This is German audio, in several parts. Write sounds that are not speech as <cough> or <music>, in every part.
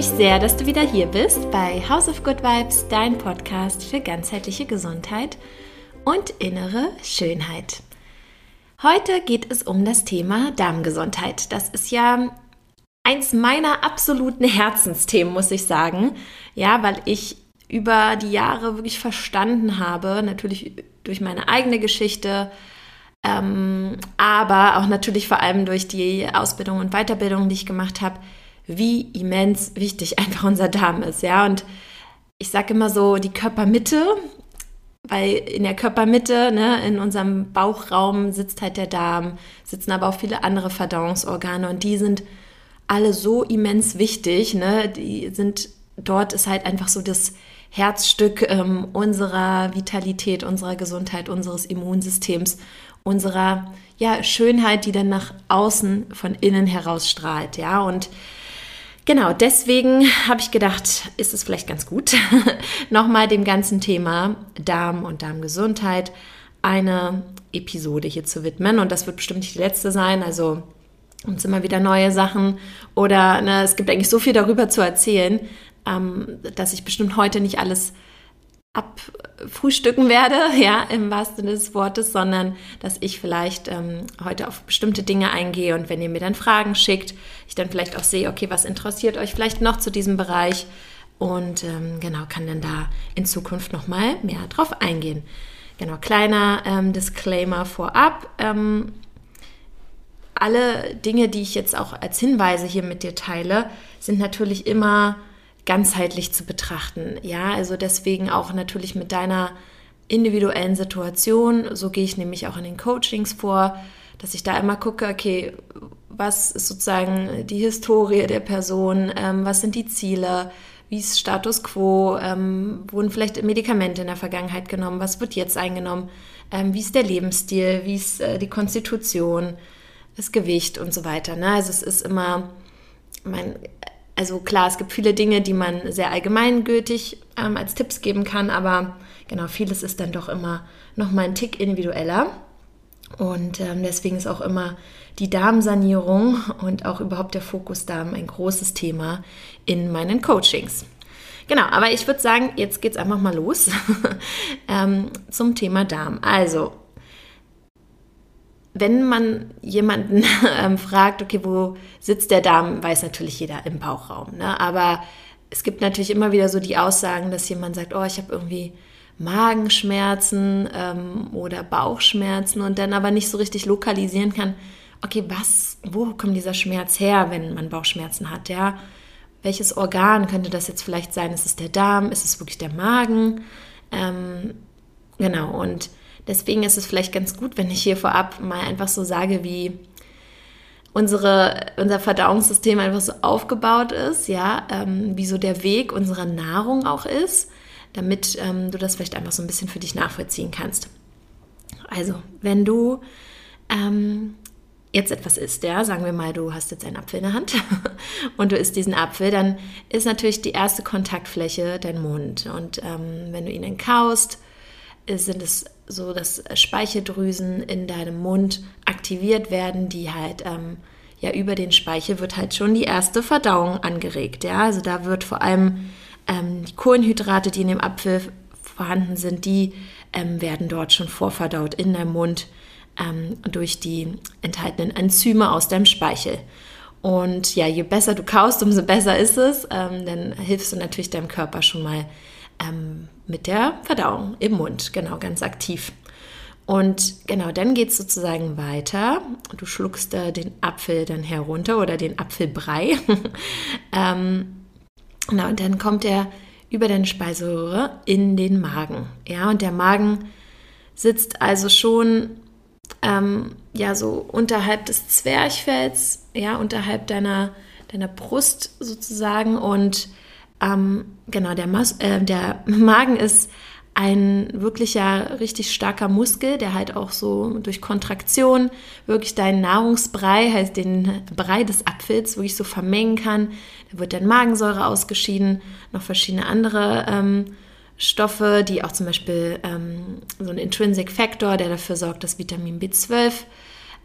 mich sehr, dass du wieder hier bist bei House of Good Vibes, dein Podcast für ganzheitliche Gesundheit und innere Schönheit. Heute geht es um das Thema Darmgesundheit. Das ist ja eins meiner absoluten Herzensthemen, muss ich sagen. Ja, weil ich über die Jahre wirklich verstanden habe, natürlich durch meine eigene Geschichte, ähm, aber auch natürlich vor allem durch die Ausbildung und Weiterbildung, die ich gemacht habe, wie immens wichtig <laughs> einfach unser Darm ist. Ja, und ich sage immer so, die Körpermitte, weil in der Körpermitte, ne, in unserem Bauchraum sitzt halt der Darm, sitzen aber auch viele andere Verdauungsorgane und die sind alle so immens wichtig. Ne? Die sind, dort ist halt einfach so das Herzstück ähm, unserer Vitalität, unserer Gesundheit, unseres Immunsystems, unserer ja, Schönheit, die dann nach außen von innen heraus strahlt. Ja, und Genau, deswegen habe ich gedacht, ist es vielleicht ganz gut, <laughs> nochmal dem ganzen Thema Darm und Darmgesundheit eine Episode hier zu widmen. Und das wird bestimmt nicht die letzte sein. Also uns immer wieder neue Sachen oder ne, es gibt eigentlich so viel darüber zu erzählen, ähm, dass ich bestimmt heute nicht alles abfrühstücken werde, <laughs> ja, im wahrsten Sinne des Wortes, sondern dass ich vielleicht ähm, heute auf bestimmte Dinge eingehe und wenn ihr mir dann Fragen schickt, ich dann vielleicht auch sehe, okay, was interessiert euch vielleicht noch zu diesem Bereich und ähm, genau, kann dann da in Zukunft nochmal mehr drauf eingehen. Genau, kleiner ähm, Disclaimer vorab. Ähm, alle Dinge, die ich jetzt auch als Hinweise hier mit dir teile, sind natürlich immer ganzheitlich zu betrachten. Ja, also deswegen auch natürlich mit deiner individuellen Situation. So gehe ich nämlich auch in den Coachings vor, dass ich da immer gucke, okay, was ist sozusagen die Historie der Person, ähm, was sind die Ziele, wie ist Status quo, ähm, wurden vielleicht Medikamente in der Vergangenheit genommen, was wird jetzt eingenommen, ähm, wie ist der Lebensstil, wie ist äh, die Konstitution, das Gewicht und so weiter. Ne? Also es ist immer, mein, also klar, es gibt viele Dinge, die man sehr allgemeingültig ähm, als Tipps geben kann, aber genau, vieles ist dann doch immer noch mal ein Tick individueller. Und ähm, deswegen ist auch immer die Darmsanierung und auch überhaupt der Fokus Darm ein großes Thema in meinen Coachings. Genau, aber ich würde sagen, jetzt geht es einfach mal los <laughs> ähm, zum Thema Darm. Also, wenn man jemanden <laughs> ähm, fragt, okay, wo sitzt der Darm, weiß natürlich jeder im Bauchraum. Ne? Aber es gibt natürlich immer wieder so die Aussagen, dass jemand sagt, oh, ich habe irgendwie Magenschmerzen ähm, oder Bauchschmerzen und dann aber nicht so richtig lokalisieren kann, okay, was, wo kommt dieser Schmerz her, wenn man Bauchschmerzen hat, ja? Welches Organ könnte das jetzt vielleicht sein? Ist es der Darm? Ist es wirklich der Magen? Ähm, genau, und Deswegen ist es vielleicht ganz gut, wenn ich hier vorab mal einfach so sage, wie unsere, unser Verdauungssystem einfach so aufgebaut ist, ja, ähm, wie so der Weg unserer Nahrung auch ist, damit ähm, du das vielleicht einfach so ein bisschen für dich nachvollziehen kannst. Also, wenn du ähm, jetzt etwas isst, ja, sagen wir mal, du hast jetzt einen Apfel in der Hand <laughs> und du isst diesen Apfel, dann ist natürlich die erste Kontaktfläche dein Mund. Und ähm, wenn du ihn dann kaust, sind es so, dass Speicheldrüsen in deinem Mund aktiviert werden, die halt ähm, ja über den Speichel wird halt schon die erste Verdauung angeregt. Ja, also da wird vor allem ähm, die Kohlenhydrate, die in dem Apfel vorhanden sind, die ähm, werden dort schon vorverdaut in deinem Mund ähm, durch die enthaltenen Enzyme aus deinem Speichel. Und ja, je besser du kaust, umso besser ist es. Ähm, dann hilfst du natürlich deinem Körper schon mal ähm, mit der Verdauung im Mund, genau, ganz aktiv. Und genau, dann geht es sozusagen weiter. Du schluckst äh, den Apfel dann herunter oder den Apfelbrei. <laughs> ähm, genau, und dann kommt er über deine Speiseröhre in den Magen. Ja, und der Magen sitzt also schon ähm, ja so unterhalb des Zwerchfells, ja, unterhalb deiner, deiner Brust sozusagen und ähm, genau, der, Mas äh, der <laughs> Magen ist ein wirklicher, richtig starker Muskel, der halt auch so durch Kontraktion wirklich deinen Nahrungsbrei, heißt den Brei des Apfels, wirklich so vermengen kann. Da wird dann Magensäure ausgeschieden, noch verschiedene andere ähm, Stoffe, die auch zum Beispiel ähm, so ein Intrinsic Factor, der dafür sorgt, dass Vitamin B12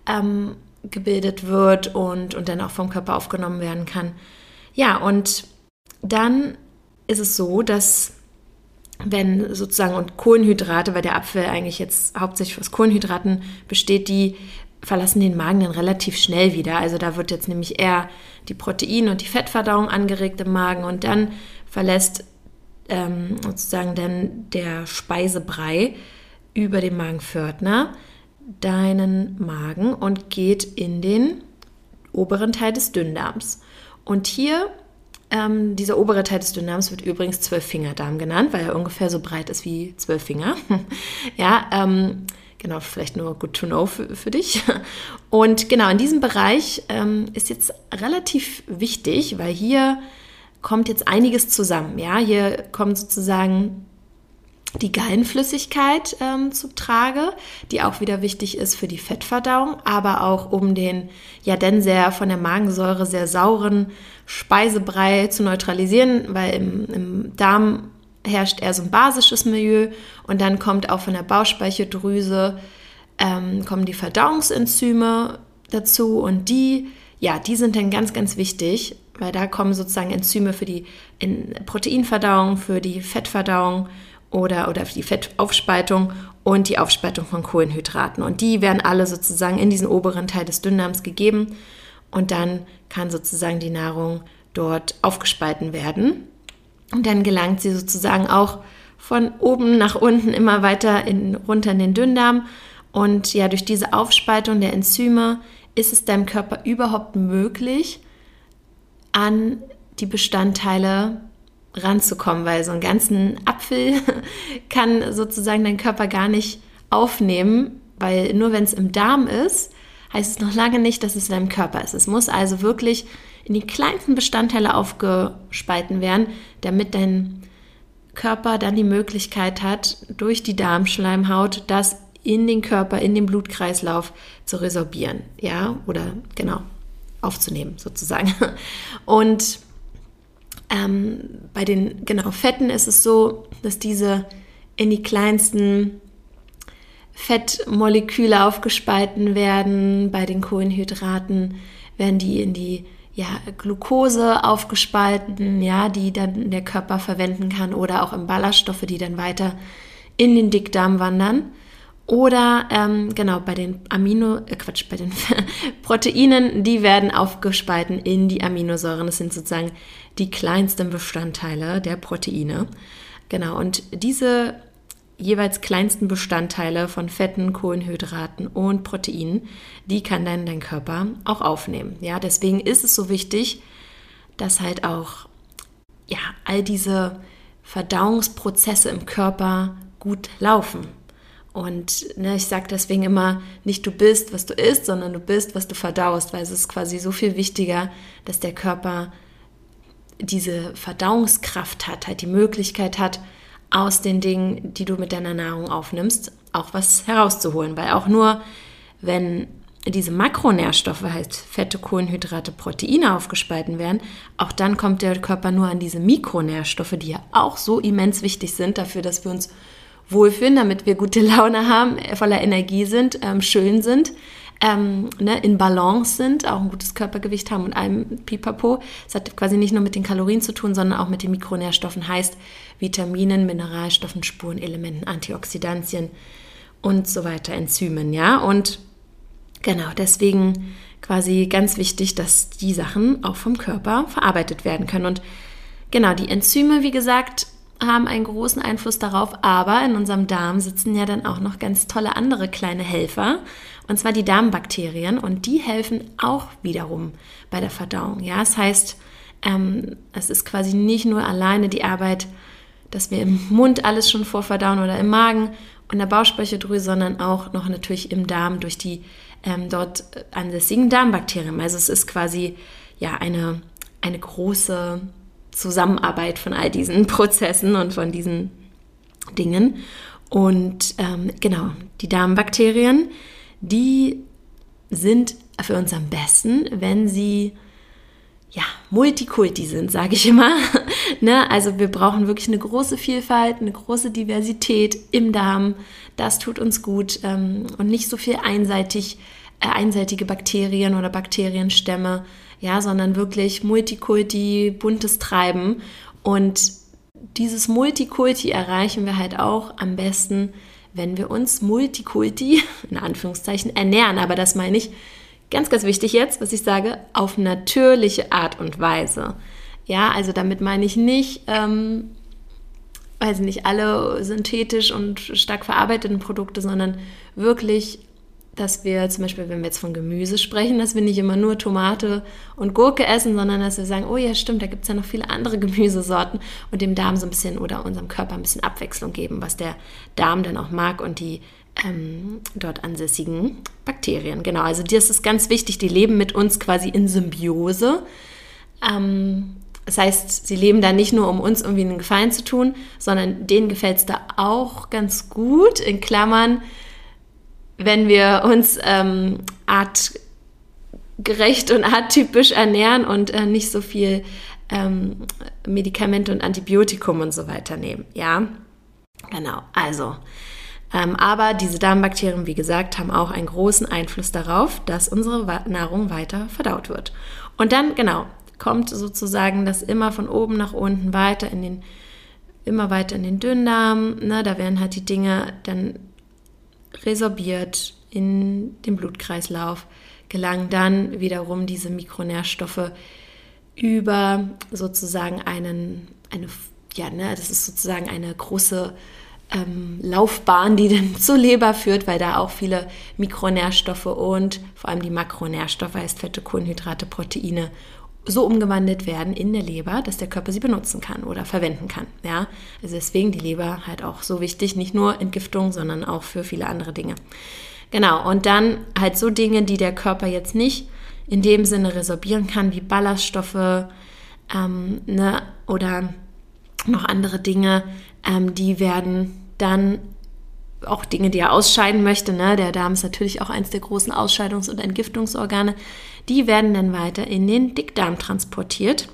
ähm, gebildet wird und, und dann auch vom Körper aufgenommen werden kann. Ja, und dann ist es so, dass wenn sozusagen und Kohlenhydrate, weil der Apfel eigentlich jetzt hauptsächlich aus Kohlenhydraten besteht, die verlassen den Magen dann relativ schnell wieder. Also da wird jetzt nämlich eher die Protein- und die Fettverdauung angeregt im Magen und dann verlässt ähm, sozusagen dann der Speisebrei über den Magenpförtner deinen Magen und geht in den oberen Teil des Dünndarms. Und hier, ähm, dieser obere Teil des Dünndarms wird übrigens Zwölffingerdarm genannt, weil er ungefähr so breit ist wie zwölf Finger. <laughs> ja, ähm, genau, vielleicht nur good to know für, für dich. <laughs> Und genau, in diesem Bereich ähm, ist jetzt relativ wichtig, weil hier kommt jetzt einiges zusammen. Ja, hier kommt sozusagen die Gallenflüssigkeit ähm, zum Trage, die auch wieder wichtig ist für die Fettverdauung, aber auch um den ja denn sehr von der Magensäure sehr sauren Speisebrei zu neutralisieren, weil im, im Darm herrscht eher so ein basisches Milieu und dann kommt auch von der Bauchspeicheldrüse ähm, kommen die Verdauungsenzyme dazu und die ja, die sind dann ganz, ganz wichtig, weil da kommen sozusagen Enzyme für die Proteinverdauung, für die Fettverdauung oder, oder die Fettaufspaltung und die Aufspaltung von Kohlenhydraten. Und die werden alle sozusagen in diesen oberen Teil des Dünndarms gegeben und dann kann sozusagen die Nahrung dort aufgespalten werden. Und dann gelangt sie sozusagen auch von oben nach unten immer weiter in, runter in den Dünndarm. Und ja, durch diese Aufspaltung der Enzyme ist es deinem Körper überhaupt möglich, an die Bestandteile ranzukommen, weil so einen ganzen Apfel <laughs> kann sozusagen dein Körper gar nicht aufnehmen, weil nur wenn es im Darm ist, heißt es noch lange nicht, dass es in deinem Körper ist. Es muss also wirklich in die kleinsten Bestandteile aufgespalten werden, damit dein Körper dann die Möglichkeit hat, durch die Darmschleimhaut das in den Körper, in den Blutkreislauf zu resorbieren, ja, oder genau aufzunehmen sozusagen. <laughs> Und ähm, bei den genau Fetten ist es so, dass diese in die kleinsten Fettmoleküle aufgespalten werden. Bei den Kohlenhydraten werden die in die ja, Glucose aufgespalten, ja, die dann der Körper verwenden kann oder auch in Ballaststoffe, die dann weiter in den Dickdarm wandern. Oder ähm, genau bei den Amino, äh Quatsch, bei den <laughs> Proteinen, die werden aufgespalten in die Aminosäuren. Das sind sozusagen die kleinsten Bestandteile der Proteine. Genau, und diese jeweils kleinsten Bestandteile von Fetten, Kohlenhydraten und Proteinen, die kann dann dein Körper auch aufnehmen. Ja, deswegen ist es so wichtig, dass halt auch ja, all diese Verdauungsprozesse im Körper gut laufen. Und ne, ich sage deswegen immer, nicht du bist, was du isst, sondern du bist, was du verdaust, weil es ist quasi so viel wichtiger, dass der Körper diese Verdauungskraft hat, halt die Möglichkeit hat, aus den Dingen, die du mit deiner Nahrung aufnimmst, auch was herauszuholen. Weil auch nur, wenn diese Makronährstoffe, heißt Fette, Kohlenhydrate, Proteine aufgespalten werden, auch dann kommt der Körper nur an diese Mikronährstoffe, die ja auch so immens wichtig sind dafür, dass wir uns wohlfühlen, damit wir gute Laune haben, voller Energie sind, ähm, schön sind, ähm, ne, in Balance sind, auch ein gutes Körpergewicht haben und allem Pipapo. Es hat quasi nicht nur mit den Kalorien zu tun, sondern auch mit den Mikronährstoffen, heißt Vitaminen, Mineralstoffen, Spurenelementen, Antioxidantien und so weiter, Enzymen, ja. Und genau, deswegen quasi ganz wichtig, dass die Sachen auch vom Körper verarbeitet werden können. Und genau, die Enzyme, wie gesagt, haben einen großen Einfluss darauf, aber in unserem Darm sitzen ja dann auch noch ganz tolle andere kleine Helfer, und zwar die Darmbakterien, und die helfen auch wiederum bei der Verdauung. Ja, das heißt, ähm, es ist quasi nicht nur alleine die Arbeit, dass wir im Mund alles schon vorverdauen oder im Magen und der Bauchspeicheldrüse, sondern auch noch natürlich im Darm durch die ähm, dort ansässigen Darmbakterien. Also es ist quasi ja eine, eine große Zusammenarbeit von all diesen <laughs> Prozessen und von diesen Dingen. Und ähm, genau, die Darmbakterien, die sind für uns am besten, wenn sie ja, Multikulti sind, sage ich immer. <laughs> ne? Also wir brauchen wirklich eine große Vielfalt, eine große Diversität im Darm. Das tut uns gut ähm, und nicht so viel einseitig, äh, einseitige Bakterien oder Bakterienstämme ja, sondern wirklich Multikulti, buntes Treiben. Und dieses Multikulti erreichen wir halt auch am besten, wenn wir uns Multikulti, <laughs> in Anführungszeichen, ernähren. Aber das meine ich ganz, ganz wichtig jetzt, was ich sage, auf natürliche Art und Weise. Ja, also damit meine ich nicht, ähm, weiß nicht, alle synthetisch und stark verarbeiteten Produkte, sondern wirklich dass wir zum Beispiel, wenn wir jetzt von Gemüse sprechen, dass wir nicht immer nur Tomate und Gurke essen, sondern dass wir sagen, oh ja, stimmt, da gibt es ja noch viele andere <laughs> Gemüsesorten und dem Darm so ein bisschen oder unserem Körper ein bisschen Abwechslung geben, was der Darm dann auch mag und die ähm, dort ansässigen Bakterien. Genau, also das ist ganz wichtig, die leben mit uns quasi in Symbiose. Ähm, das heißt, sie leben da nicht nur, um uns irgendwie einen Gefallen zu tun, sondern denen gefällt es da auch ganz gut, in Klammern, wenn wir uns ähm, artgerecht und arttypisch ernähren und äh, nicht so viel ähm, Medikamente und Antibiotikum und so weiter nehmen. Ja, genau. Also, ähm, aber diese Darmbakterien, wie gesagt, haben auch einen großen Einfluss darauf, dass unsere Nahrung weiter verdaut wird. Und dann, genau, kommt sozusagen das immer von oben nach unten weiter in den, immer weiter in den Dünndarm. Ne? Da werden halt die Dinge dann resorbiert in den Blutkreislauf, gelangen dann wiederum diese Mikronährstoffe über sozusagen einen, eine, ja, ne, das ist sozusagen eine große ähm, Laufbahn, die dann <laughs> zur Leber führt, weil da auch viele Mikronährstoffe und vor allem die Makronährstoffe, heißt Fette, Kohlenhydrate, Proteine so umgewandelt werden in der Leber, dass der Körper sie benutzen kann oder verwenden kann. Ja? Also deswegen die Leber halt auch so wichtig, nicht nur Entgiftung, sondern auch für viele andere Dinge. Genau, und dann halt so Dinge, die der Körper jetzt nicht in dem Sinne resorbieren kann, wie Ballaststoffe ähm, ne, oder noch andere Dinge, ähm, die werden dann auch Dinge, die er ausscheiden möchte. Ne? Der Darm ist natürlich auch eines der großen Ausscheidungs- und Entgiftungsorgane. Die werden dann weiter in den Dickdarm transportiert.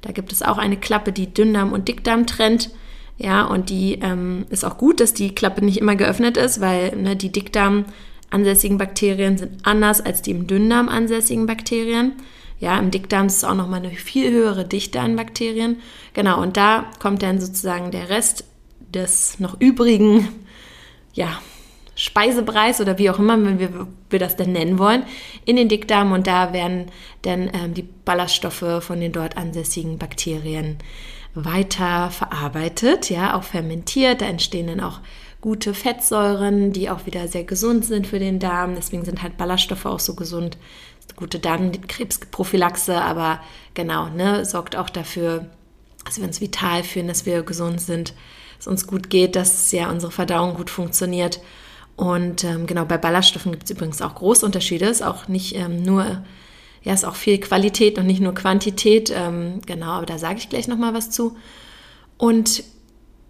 Da gibt es auch eine Klappe, die Dünndarm und Dickdarm trennt. Ja, und die ähm, ist auch gut, dass die Klappe nicht immer geöffnet ist, weil ne, die Dickdarm ansässigen Bakterien sind anders als die im Dünndarm ansässigen Bakterien. Ja, im Dickdarm ist es auch nochmal eine viel höhere Dichte an Bakterien. Genau, und da kommt dann sozusagen der Rest des noch übrigen ja, Speisepreis oder wie auch immer wenn wir, wir das denn nennen wollen, in den Dickdarm und da werden dann ähm, die Ballaststoffe von den dort ansässigen Bakterien weiter verarbeitet, ja, auch fermentiert. Da entstehen dann auch gute Fettsäuren, die auch wieder sehr gesund sind für den Darm. Deswegen sind halt Ballaststoffe auch so gesund. Gute Darmkrebsprophylaxe, aber genau, ne, sorgt auch dafür, dass wir uns vital fühlen, dass wir gesund sind es uns gut geht, dass ja unsere Verdauung gut funktioniert. Und ähm, genau, bei Ballaststoffen gibt es übrigens auch große Unterschiede. Es ist auch nicht ähm, nur, ja, ist auch viel Qualität und nicht nur Quantität. Ähm, genau, aber da sage ich gleich nochmal was zu. Und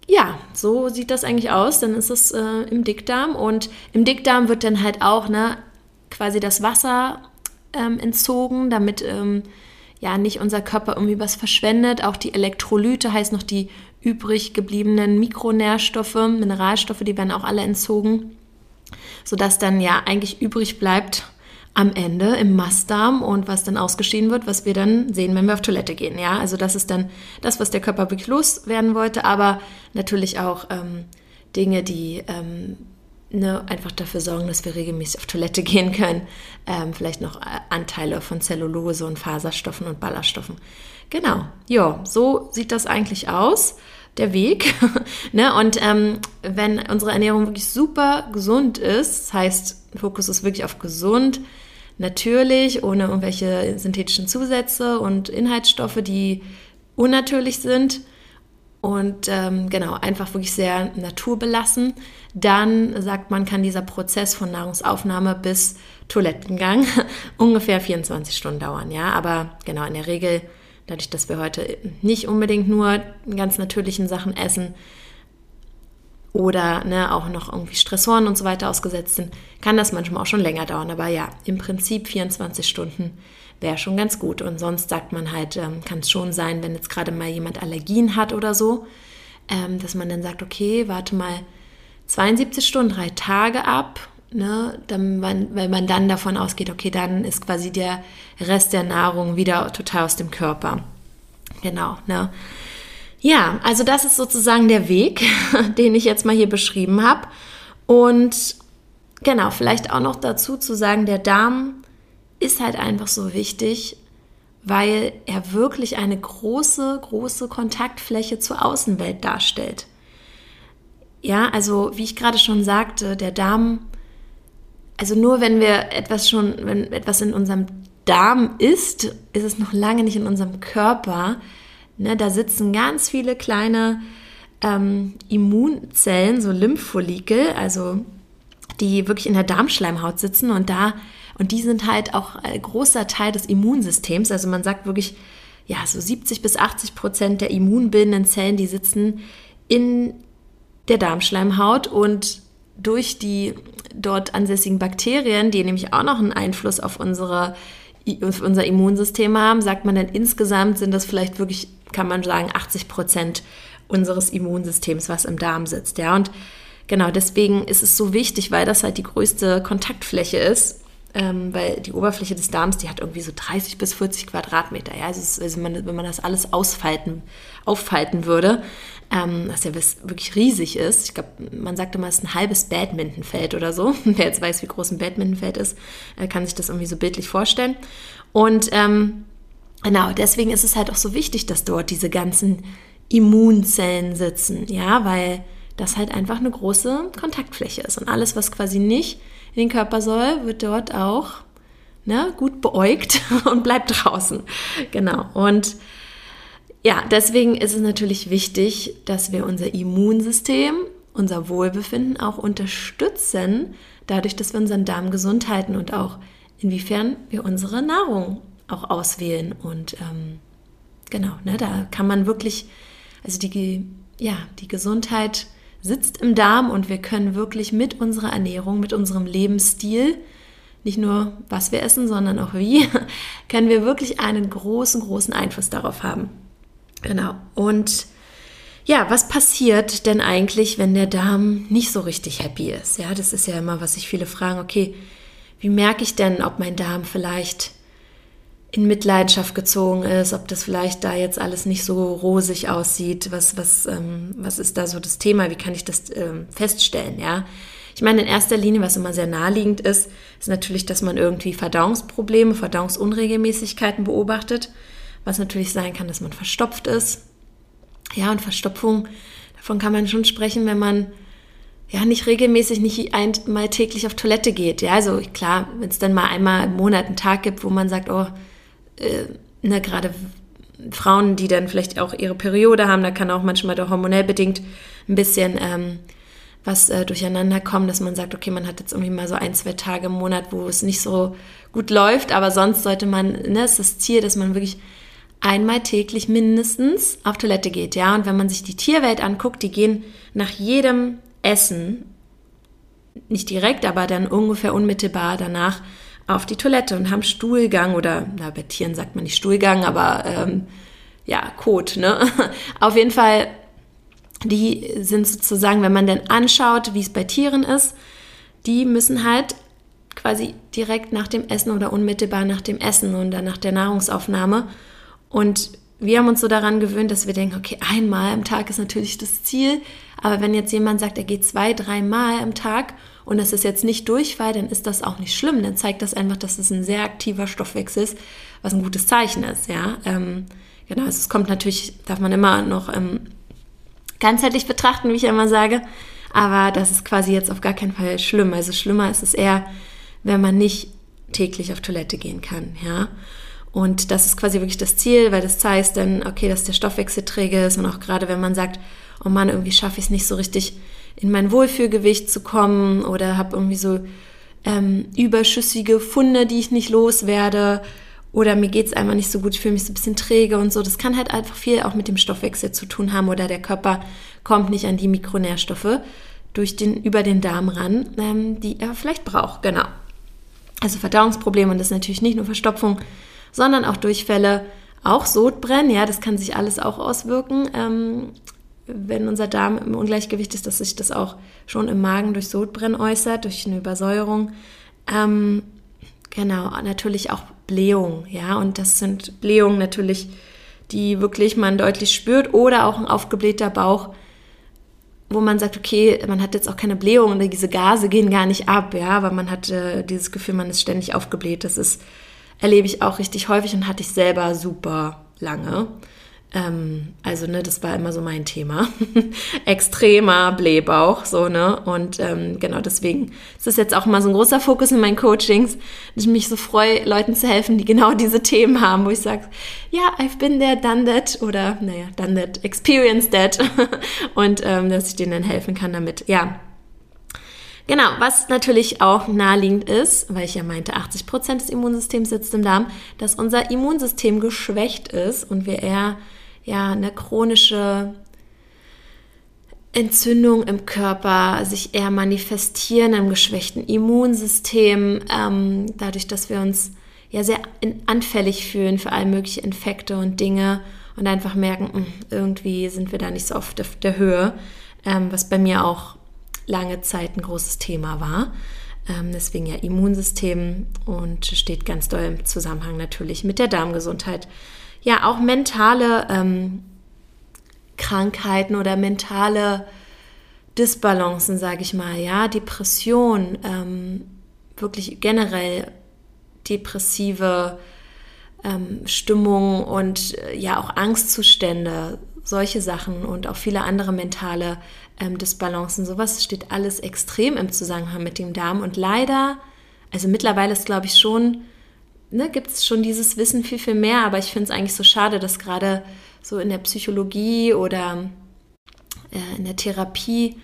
ja, so sieht das eigentlich aus. Dann ist es äh, im Dickdarm und im Dickdarm wird dann halt auch ne, quasi das Wasser ähm, entzogen, damit ähm, ja nicht unser Körper irgendwie was verschwendet. Auch die Elektrolyte heißt noch die übrig gebliebenen Mikronährstoffe, Mineralstoffe, die werden auch alle entzogen, sodass dann ja eigentlich übrig bleibt am Ende im Mastdarm und was dann ausgeschieden wird, was wir dann sehen, wenn wir auf Toilette gehen. Ja, also das ist dann das, was der Körper wirklich loswerden wollte, aber natürlich auch ähm, Dinge, die ähm, ne, einfach dafür sorgen, dass wir regelmäßig auf Toilette <laughs> gehen können. Ähm, vielleicht noch äh, Anteile von Zellulose und Faserstoffen und Ballaststoffen. Genau, ja, so sieht das eigentlich aus, der Weg. <laughs> ne? Und ähm, wenn unsere Ernährung wirklich super gesund ist, das heißt, Fokus ist wirklich auf gesund, natürlich, ohne irgendwelche synthetischen Zusätze und Inhaltsstoffe, die unnatürlich sind, und ähm, genau, einfach wirklich sehr naturbelassen. Dann sagt man, kann dieser Prozess von Nahrungsaufnahme bis Toilettengang <laughs> ungefähr 24 Stunden dauern. Ja, aber genau, in der Regel, dadurch, dass wir heute nicht unbedingt nur ganz natürlichen Sachen essen oder ne, auch noch irgendwie Stressoren und so weiter ausgesetzt sind, kann das manchmal auch schon länger dauern. Aber ja, im Prinzip 24 Stunden wäre schon ganz gut. Und sonst sagt man halt, ähm, kann es schon sein, wenn jetzt gerade mal jemand Allergien hat oder so, ähm, dass man dann sagt, okay, warte mal 72 Stunden, drei Tage ab ne, dann, weil man dann davon ausgeht, okay, dann ist quasi der Rest der Nahrung wieder total aus dem Körper. Genau, ne. Ja, also das ist sozusagen der Weg, <laughs> den ich jetzt mal hier beschrieben habe. Und genau, vielleicht auch noch dazu zu sagen, der Darm ist halt einfach so wichtig, weil er wirklich eine große, große Kontaktfläche zur Außenwelt darstellt. Ja, also wie ich gerade schon sagte, der Darm, also nur wenn wir etwas schon, wenn etwas in unserem Darm ist, ist es noch lange nicht in unserem Körper. Ne, da sitzen ganz viele kleine ähm, Immunzellen, so Lymphfollikel, also die wirklich in der Darmschleimhaut sitzen und da und die sind halt auch ein großer Teil des Immunsystems. Also man sagt wirklich, ja, so 70 bis 80 Prozent der immunbildenden Zellen, die sitzen in der Darmschleimhaut und durch die dort ansässigen Bakterien, die nämlich auch noch einen Einfluss auf unsere auf unser Immunsystem haben, sagt man dann insgesamt sind das vielleicht wirklich, kann man sagen, 80 Prozent unseres Immunsystems, was im Darm sitzt. Ja, und genau deswegen ist es so wichtig, weil das halt die größte Kontaktfläche ist. Ähm, weil die Oberfläche des Darms, die hat irgendwie so 30 bis 40 Quadratmeter. Ja, also, also man, wenn man das alles ausfalten, auffalten würde, ähm, was ja wirklich riesig ist. Ich glaube, man sagt immer, es ist ein halbes Badmintonfeld oder so. <laughs> Wer jetzt weiß, wie groß ein Badmintonfeld ist, äh, kann sich das irgendwie so bildlich vorstellen. Und ähm, genau, deswegen ist es halt auch so wichtig, dass dort diese ganzen Immunzellen sitzen, ja, weil das halt einfach eine große Kontaktfläche ist. Und alles, was quasi nicht in den Körper soll, wird dort auch ne, gut beäugt <laughs> und bleibt draußen. Genau. Und ja, deswegen ist es natürlich wichtig, dass wir unser Immunsystem, unser Wohlbefinden auch unterstützen, dadurch, dass wir unseren Darm gesund halten und auch inwiefern wir unsere Nahrung auch auswählen. Und ähm, genau, ne, da kann man wirklich also die, ja, die Gesundheit sitzt im Darm und wir können wirklich mit unserer Ernährung, mit unserem Lebensstil, nicht nur was wir essen, sondern auch wie, <laughs> können wir wirklich einen großen, großen Einfluss darauf haben. Genau. Und ja, was passiert denn eigentlich, wenn der Darm nicht so richtig happy ist? Ja, das ist ja immer, was sich viele fragen, okay, wie merke ich denn, ob mein Darm vielleicht in Mitleidenschaft gezogen ist, ob das vielleicht da jetzt alles nicht so rosig aussieht. Was, was, ähm, was ist da so das Thema? Wie kann ich das ähm, feststellen? Ja, ich meine, in erster Linie, was immer sehr naheliegend ist, ist natürlich, dass man irgendwie Verdauungsprobleme, Verdauungsunregelmäßigkeiten beobachtet. Was natürlich sein kann, dass man verstopft ist. Ja, und Verstopfung, davon kann man schon sprechen, wenn man ja nicht regelmäßig, nicht einmal täglich auf Toilette geht. Ja, also klar, wenn es dann mal einmal im Monat einen Tag gibt, wo man sagt, oh, äh, ne, gerade Frauen, die dann vielleicht auch ihre Periode haben, da kann auch manchmal doch hormonell bedingt ein bisschen ähm, was äh, durcheinander kommen, dass man sagt, okay, man hat jetzt irgendwie mal so ein, zwei Tage im Monat, wo es nicht so gut läuft, aber sonst sollte man, ne, ist das Ziel, dass man wirklich einmal täglich mindestens auf Toilette geht, ja. Und wenn man sich die Tierwelt anguckt, die gehen nach jedem Essen, nicht direkt, aber dann ungefähr unmittelbar danach auf die Toilette und haben Stuhlgang oder, na, bei Tieren sagt man nicht Stuhlgang, aber ähm, ja, Kot, ne? <laughs> Auf jeden Fall, die sind sozusagen, wenn man denn anschaut, wie es bei Tieren ist, die müssen halt quasi direkt nach dem Essen oder unmittelbar nach dem Essen und dann nach der Nahrungsaufnahme. Und wir haben uns so daran gewöhnt, dass wir denken, okay, einmal am Tag ist natürlich das Ziel, aber wenn jetzt jemand sagt, er geht zwei, dreimal am Tag und das ist jetzt nicht Durchfall, dann ist das auch nicht schlimm. Dann zeigt das einfach, dass es ein sehr aktiver Stoffwechsel ist, was ein gutes Zeichen ist. Ja, ähm, genau. Also es kommt natürlich, darf man immer noch ähm, ganzheitlich betrachten, wie ich immer sage. Aber das ist quasi jetzt auf gar keinen Fall schlimm. Also schlimmer ist es eher, wenn man nicht täglich auf Toilette gehen kann. Ja. Und das ist quasi wirklich das Ziel, weil das zeigt dann, okay, dass der Stoffwechsel träge ist und auch gerade wenn man sagt, oh Mann, irgendwie schaffe ich es nicht so richtig, in mein Wohlfühlgewicht zu kommen oder habe irgendwie so ähm, überschüssige Funde, die ich nicht loswerde oder mir geht es einfach nicht so gut, ich fühle mich so ein bisschen träge und so. Das kann halt einfach viel auch mit dem Stoffwechsel zu tun haben oder der Körper kommt nicht an die Mikronährstoffe durch den, über den Darm ran, ähm, die er vielleicht braucht. Genau. Also Verdauungsprobleme und das ist natürlich nicht nur Verstopfung, sondern auch Durchfälle, auch Sodbrennen, ja, das kann sich alles auch auswirken. Ähm, wenn unser Darm im Ungleichgewicht ist, dass sich das auch schon im Magen durch Sodbrennen äußert, durch eine Übersäuerung. Ähm, genau, natürlich auch Blähung, ja, und das sind Blähungen natürlich, die wirklich man deutlich spürt oder auch ein aufgeblähter Bauch, wo man sagt, okay, man hat jetzt auch keine Blähung und diese Gase gehen gar nicht ab, ja, aber man hat äh, dieses Gefühl, man ist ständig aufgebläht. Das ist, erlebe ich auch richtig häufig und hatte ich selber super lange. Ähm, also, ne, das war immer so mein Thema. <laughs> Extremer Blähbauch, so, ne? Und ähm, genau deswegen ist das jetzt auch immer so ein großer Fokus in meinen Coachings, dass ich mich so freue, Leuten zu helfen, die genau diese Themen haben, wo ich sage, ja, I've been there, done that oder, naja, done that, experienced that. <laughs> Und ähm, dass ich denen dann helfen kann damit. Ja, Genau, was natürlich auch naheliegend ist, weil ich ja meinte, 80 Prozent des Immunsystems sitzt im Darm, dass unser Immunsystem geschwächt ist und wir eher ja, eine chronische Entzündung im Körper sich eher manifestieren im geschwächten Immunsystem, ähm, dadurch, dass wir uns ja sehr anfällig fühlen für all mögliche Infekte und Dinge und einfach merken, hm, irgendwie sind wir da nicht so oft auf der Höhe, ähm, was bei mir auch lange Zeit ein großes Thema war. Ähm, deswegen ja Immunsystem und steht ganz doll im Zusammenhang natürlich mit der Darmgesundheit ja auch mentale ähm, Krankheiten oder mentale Disbalancen, sage ich mal, ja, Depression, ähm, wirklich generell depressive ähm, Stimmung und äh, ja auch Angstzustände, solche Sachen und auch viele andere mentale ähm, Disbalancen, sowas steht alles extrem im Zusammenhang mit dem Darm. Und leider, also mittlerweile ist glaube ich schon ne, gibt es schon dieses Wissen viel, viel mehr, aber ich finde es eigentlich so schade, dass gerade so in der Psychologie oder äh, in der Therapie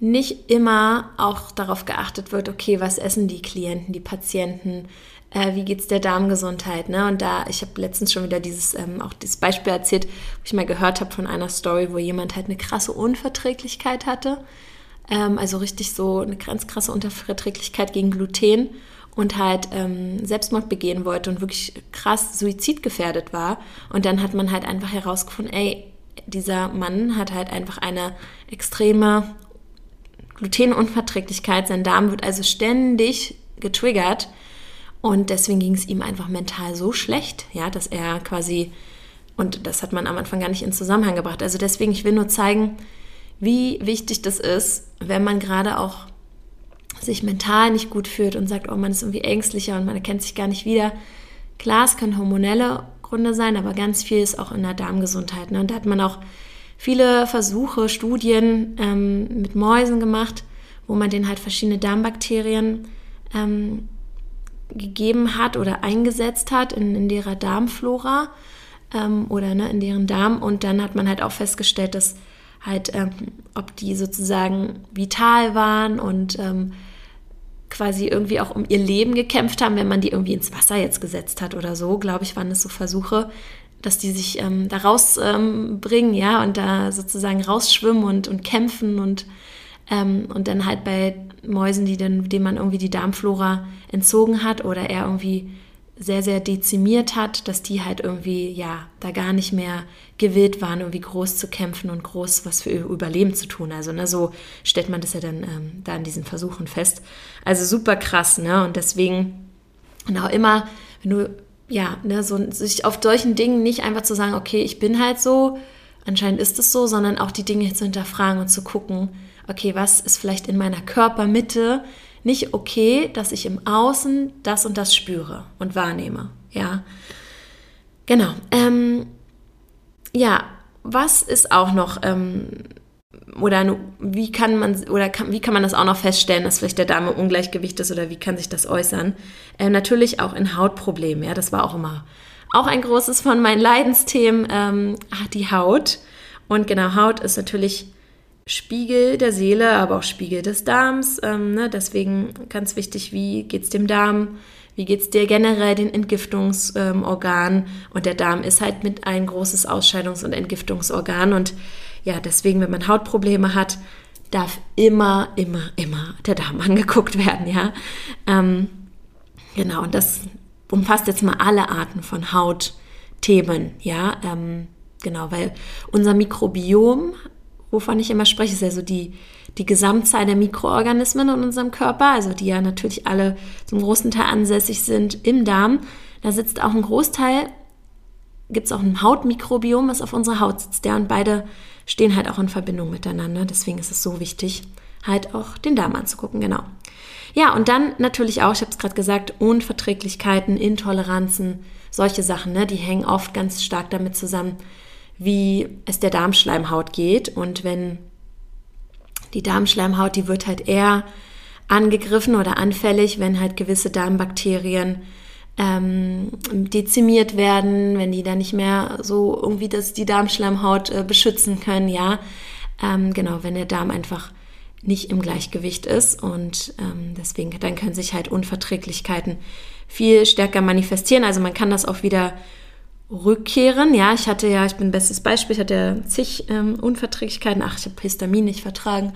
nicht immer auch darauf geachtet wird, okay, was essen die Klienten, die Patienten, äh, wie es der Darmgesundheit, ne? Und da, ich habe letztens schon wieder dieses, ähm, auch dieses Beispiel erzählt, wo ich mal gehört habe von einer Story, wo jemand halt eine krasse Unverträglichkeit hatte, ähm, also richtig so eine ganz krasse Unverträglichkeit gegen Gluten und halt ähm, Selbstmord begehen wollte und wirklich krass suizidgefährdet war. Und dann hat man halt einfach herausgefunden, ey, dieser Mann hat halt einfach eine extreme Glutenunverträglichkeit. Sein Darm wird also ständig getriggert. Und deswegen ging es ihm einfach mental so schlecht, ja, dass er quasi, und das hat man am Anfang gar nicht in Zusammenhang gebracht. Also deswegen, ich will nur zeigen, wie wichtig das ist, wenn man gerade auch sich mental nicht gut fühlt und sagt, oh, man ist irgendwie ängstlicher und man erkennt sich gar nicht wieder. Klar, es können hormonelle Gründe sein, aber ganz viel ist auch in der Darmgesundheit. Ne? Und da hat man auch viele Versuche, Studien ähm, mit Mäusen gemacht, wo man denen halt verschiedene Darmbakterien ähm, gegeben hat oder eingesetzt hat in, in deren Darmflora ähm, oder ne, in deren Darm. Und dann hat man halt auch festgestellt, dass halt, ähm, ob die sozusagen vital waren und ähm, quasi irgendwie auch um ihr Leben gekämpft haben, wenn man die irgendwie ins Wasser jetzt gesetzt hat oder so, glaube ich, waren das so Versuche, dass die sich ähm, da rausbringen, ähm, ja, und da sozusagen rausschwimmen und, und kämpfen und, ähm, und dann halt bei Mäusen, die dann, denen man irgendwie die Darmflora entzogen hat oder er irgendwie sehr, sehr dezimiert hat, dass die halt irgendwie, ja, da gar nicht mehr gewillt waren, irgendwie groß zu kämpfen und groß was für ihr Überleben zu tun. Also, ne, so stellt man das ja dann ähm, da in diesen Versuchen fest. Also super krass, ne? Und deswegen, und auch immer, wenn du, ja, ne, so sich auf solchen Dingen nicht einfach zu sagen, okay, ich bin halt so, anscheinend ist es so, sondern auch die Dinge zu hinterfragen und zu gucken, okay, was ist vielleicht in meiner Körpermitte, nicht okay, dass ich im Außen das und das spüre und wahrnehme. Ja, genau. Ähm, ja, was ist auch noch ähm, oder wie kann man oder kann, wie kann man das auch noch feststellen, dass vielleicht der Darm im Ungleichgewicht ist oder wie kann sich das äußern? Äh, natürlich auch in Hautproblemen. Ja, das war auch immer auch ein großes von meinen Leidensthemen. Ähm, die Haut und genau Haut ist natürlich Spiegel der Seele, aber auch Spiegel des Darms. Ähm, ne? Deswegen ganz wichtig, wie geht es dem Darm? Wie geht es dir generell den Entgiftungsorganen? Ähm, und der Darm ist halt mit ein großes Ausscheidungs- und Entgiftungsorgan. Und ja, deswegen, wenn man Hautprobleme hat, darf immer, immer, immer der Darm <laughs> angeguckt werden, ja. Ähm, genau, und das umfasst jetzt mal alle Arten von Hautthemen, ja. Ähm, genau, weil unser Mikrobiom wovon ich immer spreche, ist also die, die Gesamtzahl der Mikroorganismen in unserem Körper, also die ja natürlich alle zum großen Teil ansässig sind im Darm. Da sitzt auch ein Großteil, gibt es auch ein Hautmikrobiom, was auf unserer Haut sitzt, ja, und beide stehen halt auch in Verbindung miteinander. Deswegen ist es so wichtig, halt auch den Darm anzugucken, genau. Ja, und dann natürlich auch, ich habe es gerade gesagt, Unverträglichkeiten, Intoleranzen, solche Sachen, ne, die hängen oft ganz stark damit zusammen, wie es der Darmschleimhaut geht. Und wenn die Darmschleimhaut, die wird halt eher angegriffen oder anfällig, wenn halt gewisse Darmbakterien ähm, dezimiert werden, wenn die dann nicht mehr so irgendwie das, die Darmschleimhaut äh, beschützen können, ja. Ähm, genau, wenn der Darm einfach nicht im Gleichgewicht ist und ähm, deswegen dann können sich halt Unverträglichkeiten viel stärker manifestieren. Also man kann das auch wieder rückkehren. Ja, ich hatte ja, ich bin bestes Beispiel, ich hatte ja zig ähm, Unverträglichkeiten. Ach, ich habe Histamin nicht vertragen.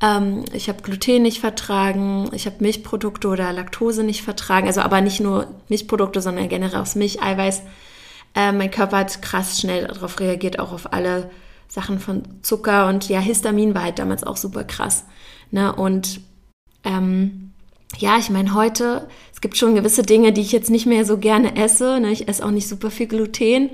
Ähm, ich habe Gluten nicht vertragen. Ich habe Milchprodukte oder Laktose nicht vertragen. Also aber nicht nur Milchprodukte, sondern generell aus Milch, Eiweiß. Äh, mein Körper hat krass schnell darauf reagiert, auch auf alle Sachen von Zucker. Und ja, Histamin war halt damals auch super krass. Ne? Und ähm, ja, ich meine, heute, es gibt schon gewisse Dinge, die ich jetzt nicht mehr so gerne esse. Ne? Ich esse auch nicht super viel Gluten.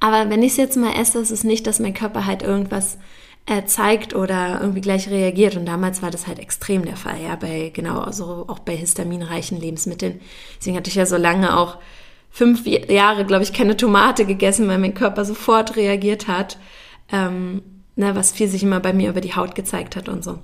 Aber wenn ich es jetzt mal esse, ist es nicht, dass mein Körper halt irgendwas äh, zeigt oder irgendwie gleich reagiert. Und damals war das halt extrem der Fall, ja, bei, genau, also auch bei histaminreichen Lebensmitteln. Deswegen hatte ich ja so lange auch fünf Jahre, glaube ich, keine Tomate gegessen, weil mein Körper sofort reagiert hat. Ähm, ne, was viel sich immer bei mir über die Haut gezeigt hat und so.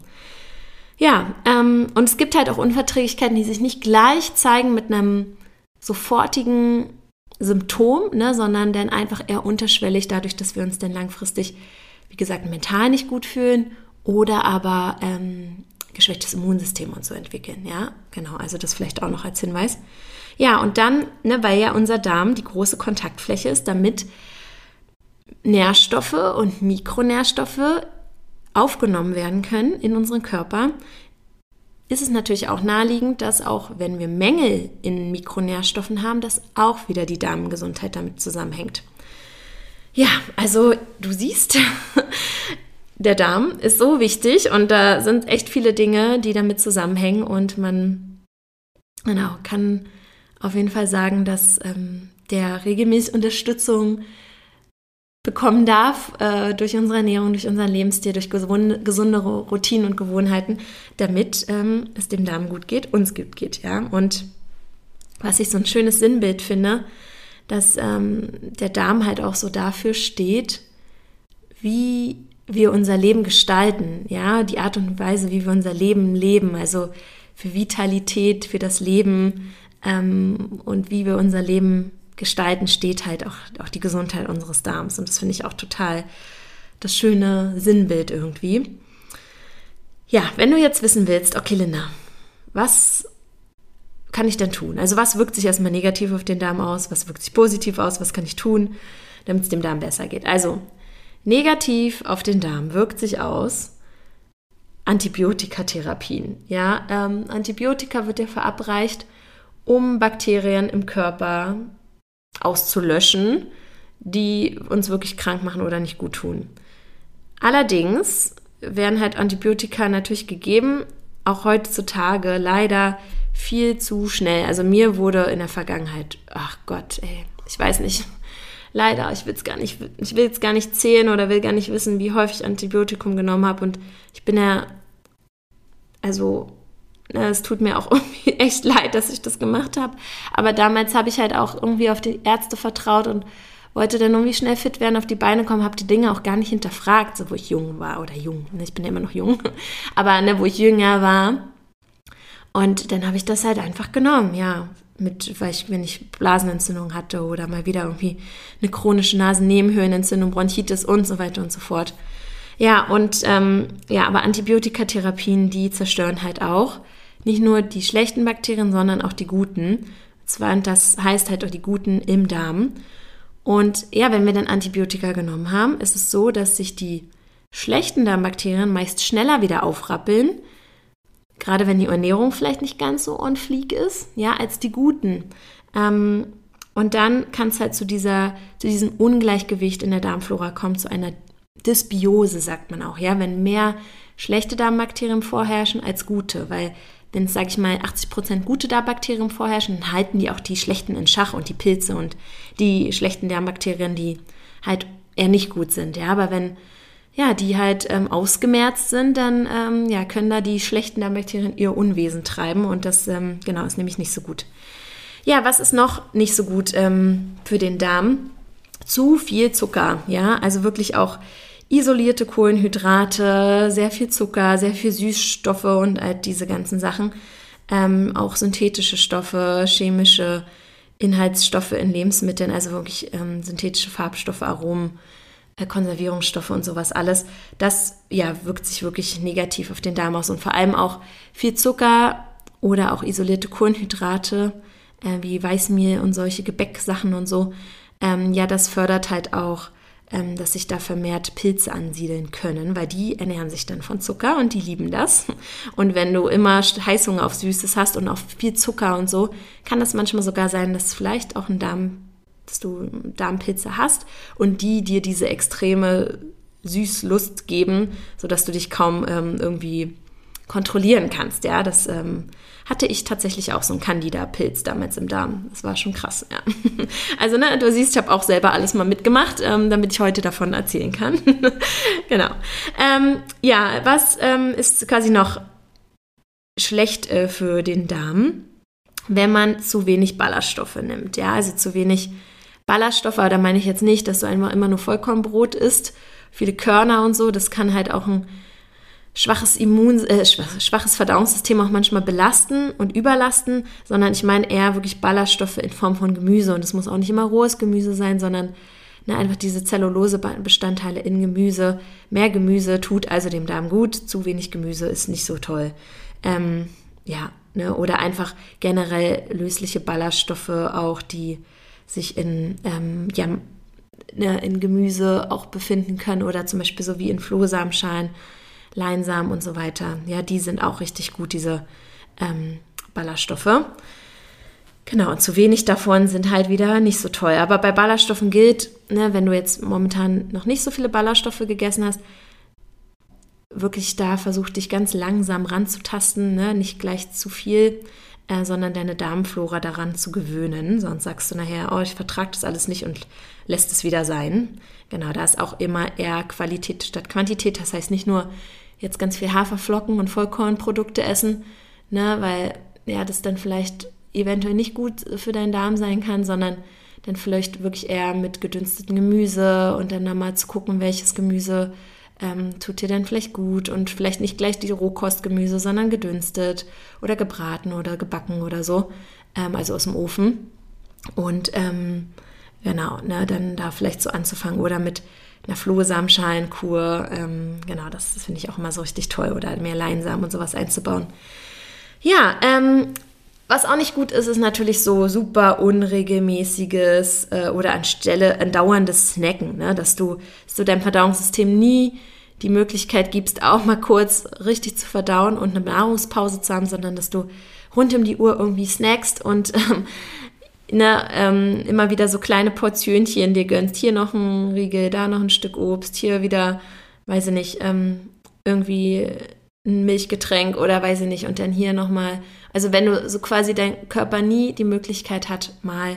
Ja, ähm, und es gibt halt auch Unverträglichkeiten, die sich nicht gleich zeigen mit einem sofortigen Symptom, ne, sondern dann einfach eher unterschwellig, dadurch, dass wir uns dann langfristig, wie gesagt, mental nicht gut fühlen oder aber ähm, geschwächtes Immunsystem und so entwickeln. Ja, genau, also das vielleicht auch noch als Hinweis. Ja, und dann, ne, weil ja unser Darm die große Kontaktfläche ist, damit Nährstoffe und Mikronährstoffe aufgenommen werden können in unseren Körper, ist es natürlich auch naheliegend, dass auch wenn wir Mängel in Mikronährstoffen haben, dass auch wieder die Darmgesundheit damit zusammenhängt. Ja, also du siehst, <laughs> der Darm ist so wichtig und da sind echt viele Dinge, die damit zusammenhängen und man genau, kann auf jeden Fall sagen, dass ähm, der regelmäßige Unterstützung bekommen darf äh, durch unsere Ernährung, durch unseren Lebensstil, durch gesunde, gesundere Routinen und Gewohnheiten, damit ähm, es dem Darm gut geht, uns gut geht, ja. Und was ich so ein schönes Sinnbild finde, dass ähm, der Darm halt auch so dafür steht, wie wir unser Leben gestalten, ja, die Art und Weise, wie wir unser Leben leben, also für Vitalität, für das Leben ähm, und wie wir unser Leben gestalten, steht halt auch, auch die Gesundheit unseres Darms. Und das finde ich auch total das schöne Sinnbild irgendwie. Ja, wenn du jetzt wissen willst, okay, Linda, was kann ich denn tun? Also was wirkt sich erstmal negativ auf den Darm aus? Was wirkt sich positiv aus? Was kann ich tun, damit es dem Darm besser geht? Also negativ auf den Darm wirkt sich aus Antibiotikatherapien. Ja, ähm, Antibiotika wird ja verabreicht, um Bakterien im Körper auszulöschen, die uns wirklich krank machen oder nicht gut tun. Allerdings werden halt Antibiotika natürlich gegeben, auch heutzutage leider viel zu schnell. Also mir wurde in der Vergangenheit, ach Gott, ey, ich weiß nicht, leider, ich will es gar nicht, ich will jetzt gar nicht zählen oder will gar nicht wissen, wie häufig ich Antibiotikum genommen habe und ich bin ja, also es tut mir auch <laughs> irgendwie echt leid, dass ich das gemacht habe. Aber damals habe ich halt auch irgendwie auf die Ärzte vertraut und wollte dann irgendwie schnell fit werden, auf die Beine kommen, habe die Dinge auch gar nicht hinterfragt, so wo ich jung war oder jung. Ne, ich bin ja immer noch jung, <laughs> aber ne, wo ich jünger war. Und dann habe ich das halt einfach genommen, ja. Mit, weil ich, wenn ich Blasenentzündung hatte oder mal wieder irgendwie eine chronische Nasennebenhöhlenentzündung, Bronchitis und so weiter und so fort. Ja, und ähm, ja, aber Antibiotikatherapien, die zerstören halt auch nicht nur die schlechten Bakterien, sondern auch die guten. Zwar, das heißt halt auch die guten im Darm. Und ja, wenn wir dann Antibiotika genommen haben, ist es so, dass sich die schlechten Darmbakterien meist schneller wieder aufrappeln, gerade wenn die Ernährung vielleicht nicht ganz so on fleek ist, ja, als die guten. Ähm, und dann kann es halt zu, dieser, zu diesem Ungleichgewicht in der Darmflora kommen, zu einer Dysbiose sagt man auch, ja, wenn mehr schlechte Darmbakterien vorherrschen als gute, weil wenn es, sage ich mal, 80% gute Darmbakterien vorherrschen, dann halten die auch die schlechten in Schach und die Pilze und die schlechten Darmbakterien, die halt eher nicht gut sind, ja, aber wenn ja, die halt ähm, ausgemerzt sind, dann ähm, ja, können da die schlechten Darmbakterien ihr Unwesen treiben und das ähm, genau ist nämlich nicht so gut. Ja, was ist noch nicht so gut ähm, für den Darm? Zu viel Zucker, ja, also wirklich auch isolierte Kohlenhydrate, sehr viel Zucker, sehr viel Süßstoffe und halt diese ganzen Sachen. Ähm, auch synthetische Stoffe, chemische Inhaltsstoffe in Lebensmitteln, also wirklich ähm, synthetische Farbstoffe, Aromen, äh, Konservierungsstoffe und sowas alles. Das ja wirkt sich wirklich negativ auf den Darm aus und vor allem auch viel Zucker oder auch isolierte Kohlenhydrate äh, wie Weißmehl und solche Gebäcksachen und so. Ähm, ja, das fördert halt auch dass sich da vermehrt Pilze ansiedeln können, weil die ernähren sich dann von Zucker und die lieben das. Und wenn du immer Heißhunger auf Süßes hast und auf viel Zucker und so, kann das manchmal sogar sein, dass vielleicht auch ein Darm, dass du Darmpilze hast und die dir diese extreme Süßlust geben, sodass du dich kaum ähm, irgendwie kontrollieren kannst. Ja, das ähm, hatte ich tatsächlich auch so einen Candida-Pilz damals im Darm. Das war schon krass. Ja. <laughs> Also, ne, du siehst, ich habe auch selber alles mal mitgemacht, ähm, damit ich heute davon erzählen kann. <laughs> genau. Ähm, ja, was ähm, ist quasi noch schlecht äh, für den Darm, wenn man zu wenig Ballaststoffe nimmt? Ja, also zu wenig Ballaststoffe, aber da meine ich jetzt nicht, dass du einfach immer nur Vollkornbrot isst, viele Körner und so. Das kann halt auch ein schwaches Immun, äh, schwaches Verdauungssystem auch manchmal belasten und überlasten, sondern ich meine eher wirklich Ballaststoffe in Form von Gemüse. Und es muss auch nicht immer rohes Gemüse sein, sondern ne, einfach diese Zellulose-Bestandteile in Gemüse. Mehr Gemüse tut also dem Darm gut, zu wenig Gemüse ist nicht so toll. Ähm, ja, ne, oder einfach generell lösliche Ballaststoffe auch, die sich in, ähm, ja, ne, in Gemüse auch befinden können oder zum Beispiel so wie in Flohsamenschalen Leinsamen und so weiter. Ja, die sind auch richtig gut, diese ähm, Ballaststoffe. Genau, und zu wenig davon sind halt wieder nicht so toll. Aber bei Ballaststoffen gilt, ne, wenn du jetzt momentan noch nicht so viele Ballaststoffe gegessen hast, wirklich da versuch dich ganz langsam ranzutasten, ne, nicht gleich zu viel, äh, sondern deine Darmflora daran zu gewöhnen. Sonst sagst du nachher, oh, ich vertrage das alles nicht und lässt es wieder sein. Genau, da ist auch immer eher Qualität statt Quantität. Das heißt nicht nur jetzt ganz viel Haferflocken und Vollkornprodukte essen, ne, weil ja, das dann vielleicht eventuell nicht gut für deinen Darm sein kann, sondern dann vielleicht wirklich eher mit gedünstetem Gemüse und dann mal zu gucken, welches Gemüse ähm, tut dir dann vielleicht gut und vielleicht nicht gleich die Rohkostgemüse, sondern gedünstet oder gebraten oder gebacken oder so, ähm, also aus dem Ofen. Und ähm, genau, ne, dann da vielleicht so anzufangen oder mit einer Flohsamenschalenkur. Ähm, genau, das, das finde ich auch immer so richtig toll. Oder mehr Leinsamen und sowas einzubauen. Ja, ähm, was auch nicht gut ist, ist natürlich so super unregelmäßiges äh, oder anstelle ein dauerndes Snacken, ne? dass du, du deinem Verdauungssystem nie die Möglichkeit gibst, auch mal kurz richtig zu verdauen und eine Nahrungspause zu haben, sondern dass du rund um die Uhr irgendwie snackst und <laughs> ähm, ne, ähm, immer wieder so kleine Portionchen dir gönnst. Hier noch ein Riegel, da noch ein Stück Obst, hier wieder, weiß ich nicht, ähm, irgendwie ein Milchgetränk oder weiß ich nicht, und dann hier nochmal. Also wenn du so quasi dein Körper nie die Möglichkeit hat, mal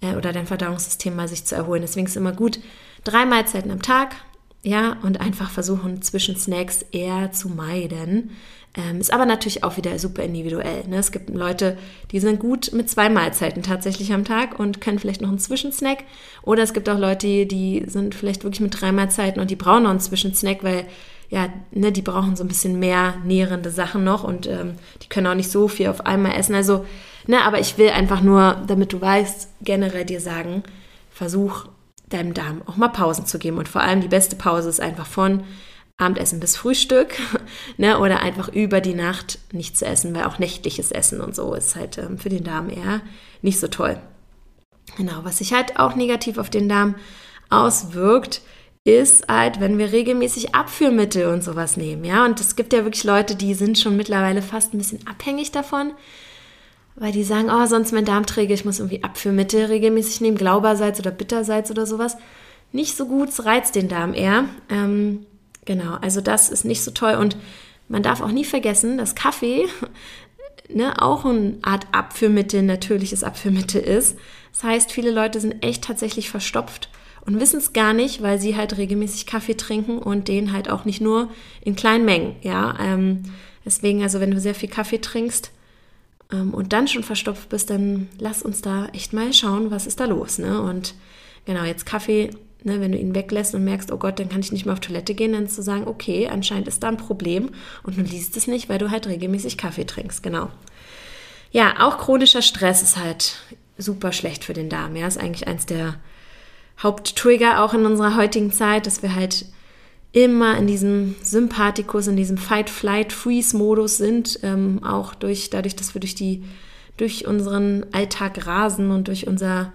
äh, oder dein Verdauungssystem mal sich zu erholen. Deswegen ist es immer gut, drei Mahlzeiten am Tag, ja, und einfach versuchen, zwischen Snacks eher zu meiden. Ähm, ist aber natürlich auch wieder super individuell. Ne? Es gibt Leute, die sind gut mit zwei Mahlzeiten tatsächlich am Tag und können vielleicht noch einen Zwischensnack. Oder es gibt auch Leute, die sind vielleicht wirklich mit drei Mahlzeiten und die brauchen noch einen Zwischensnack, weil ja, ne, die brauchen so ein bisschen mehr nährende Sachen noch und ähm, die können auch nicht so viel auf einmal essen. Also, ne, aber ich will einfach nur, damit du weißt, generell dir sagen, versuch deinem Darm auch mal Pausen zu geben. Und vor allem die beste Pause ist einfach von Abendessen bis Frühstück, <laughs> ne, oder einfach über die Nacht nicht zu essen, weil auch nächtliches Essen und so ist halt ähm, für den Darm eher nicht so toll. Genau, was sich halt auch negativ auf den Darm auswirkt, ist halt, wenn wir regelmäßig Abführmittel und sowas nehmen, ja, und es gibt ja wirklich Leute, die sind schon mittlerweile fast ein bisschen abhängig davon, weil die sagen, oh, sonst mein Darm träge, ich muss irgendwie Abführmittel regelmäßig nehmen, Glaubersalz oder Bittersalz oder sowas. nicht so gut, es reizt den Darm eher. Ähm, genau, also das ist nicht so toll und man darf auch nie vergessen, dass Kaffee <laughs> ne, auch eine Art Abführmittel, natürliches Abführmittel ist. Das heißt, viele Leute sind echt tatsächlich verstopft und wissen es gar nicht, weil sie halt regelmäßig Kaffee trinken und den halt auch nicht nur in kleinen Mengen. Ja, ähm, deswegen, also wenn du sehr viel Kaffee trinkst ähm, und dann schon verstopft bist, dann lass uns da echt mal schauen, was ist da los. Ne? Und genau, jetzt Kaffee, ne, wenn du ihn weglässt und merkst, oh Gott, dann kann ich nicht mehr auf Toilette gehen, dann zu sagen, okay, anscheinend ist da ein Problem und du liest es nicht, weil du halt regelmäßig Kaffee trinkst. Genau. Ja, auch chronischer Stress ist halt super schlecht für den Darm. Ja, ist eigentlich eins der Haupttrigger auch in unserer heutigen Zeit, dass wir halt immer in diesem Sympathikus, in diesem Fight-Flight-Freeze-Modus sind, ähm, auch durch, dadurch, dass wir durch die, durch unseren Alltag rasen und durch unser,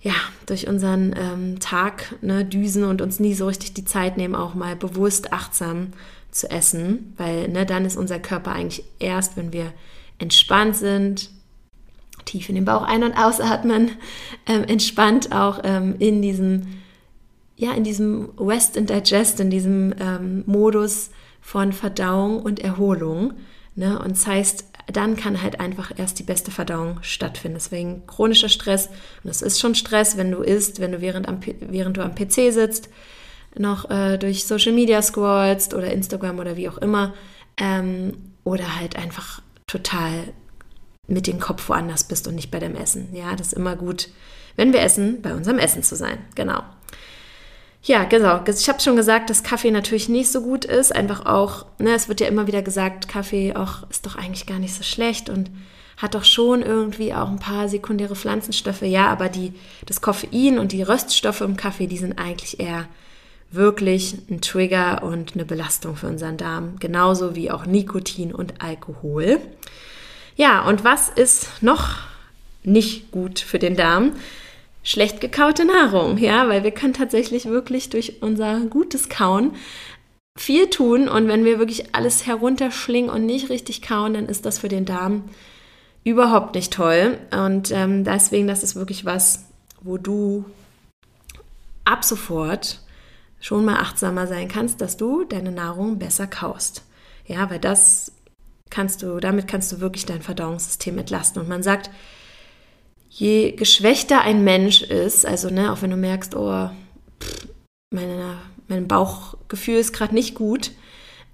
ja, durch unseren ähm, Tag ne, düsen und uns nie so richtig die Zeit nehmen, auch mal bewusst achtsam zu essen, weil ne, dann ist unser Körper eigentlich erst, wenn wir entspannt sind, tief in den Bauch ein- und ausatmen, ähm, entspannt auch ähm, in diesem, ja, in diesem Rest and Digest, in diesem ähm, Modus von Verdauung und Erholung. Ne? Und das heißt, dann kann halt einfach erst die beste Verdauung stattfinden. Deswegen chronischer Stress, und das ist schon Stress, wenn du isst, wenn du während, am, während du am PC sitzt, noch äh, durch Social Media scrollst oder Instagram oder wie auch immer, ähm, oder halt einfach total mit dem Kopf woanders bist und nicht bei dem Essen. Ja, das ist immer gut, wenn wir essen, bei unserem Essen zu sein. Genau. Ja, genau. Ich habe schon gesagt, dass Kaffee natürlich nicht so gut ist. Einfach auch, ne, es wird ja immer wieder gesagt, Kaffee auch ist doch eigentlich gar nicht so schlecht und hat doch schon irgendwie auch ein paar sekundäre Pflanzenstoffe. Ja, aber die, das Koffein und die Röststoffe im Kaffee, die sind eigentlich eher wirklich ein Trigger und eine Belastung für unseren Darm. Genauso wie auch Nikotin und Alkohol. Ja, und was ist noch nicht gut für den Darm? Schlecht gekaute Nahrung, ja, weil wir können tatsächlich wirklich durch unser gutes Kauen viel tun und wenn wir wirklich alles herunterschlingen und nicht richtig kauen, dann ist das für den Darm überhaupt nicht toll. Und ähm, deswegen, das ist wirklich was, wo du ab sofort schon mal achtsamer sein kannst, dass du deine Nahrung besser kaust. Ja, weil das kannst du, damit kannst du wirklich dein Verdauungssystem entlasten. Und man sagt, je geschwächter ein Mensch ist, also ne, auch wenn du merkst, oh, pff, meine, mein Bauchgefühl ist gerade nicht gut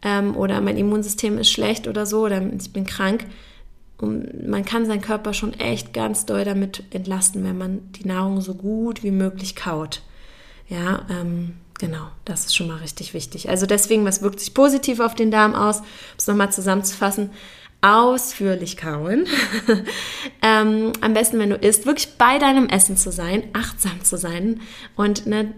ähm, oder mein Immunsystem ist schlecht oder so oder ich bin krank, und man kann seinen Körper schon echt ganz doll damit entlasten, wenn man die Nahrung so gut wie möglich kaut. Ja, ähm, Genau, das ist schon mal richtig wichtig. Also deswegen, was wirkt sich positiv auf den Darm aus? Um es nochmal zusammenzufassen, ausführlich kauen. <laughs> ähm, am besten, wenn du isst, wirklich bei deinem Essen zu sein, achtsam zu sein und ne,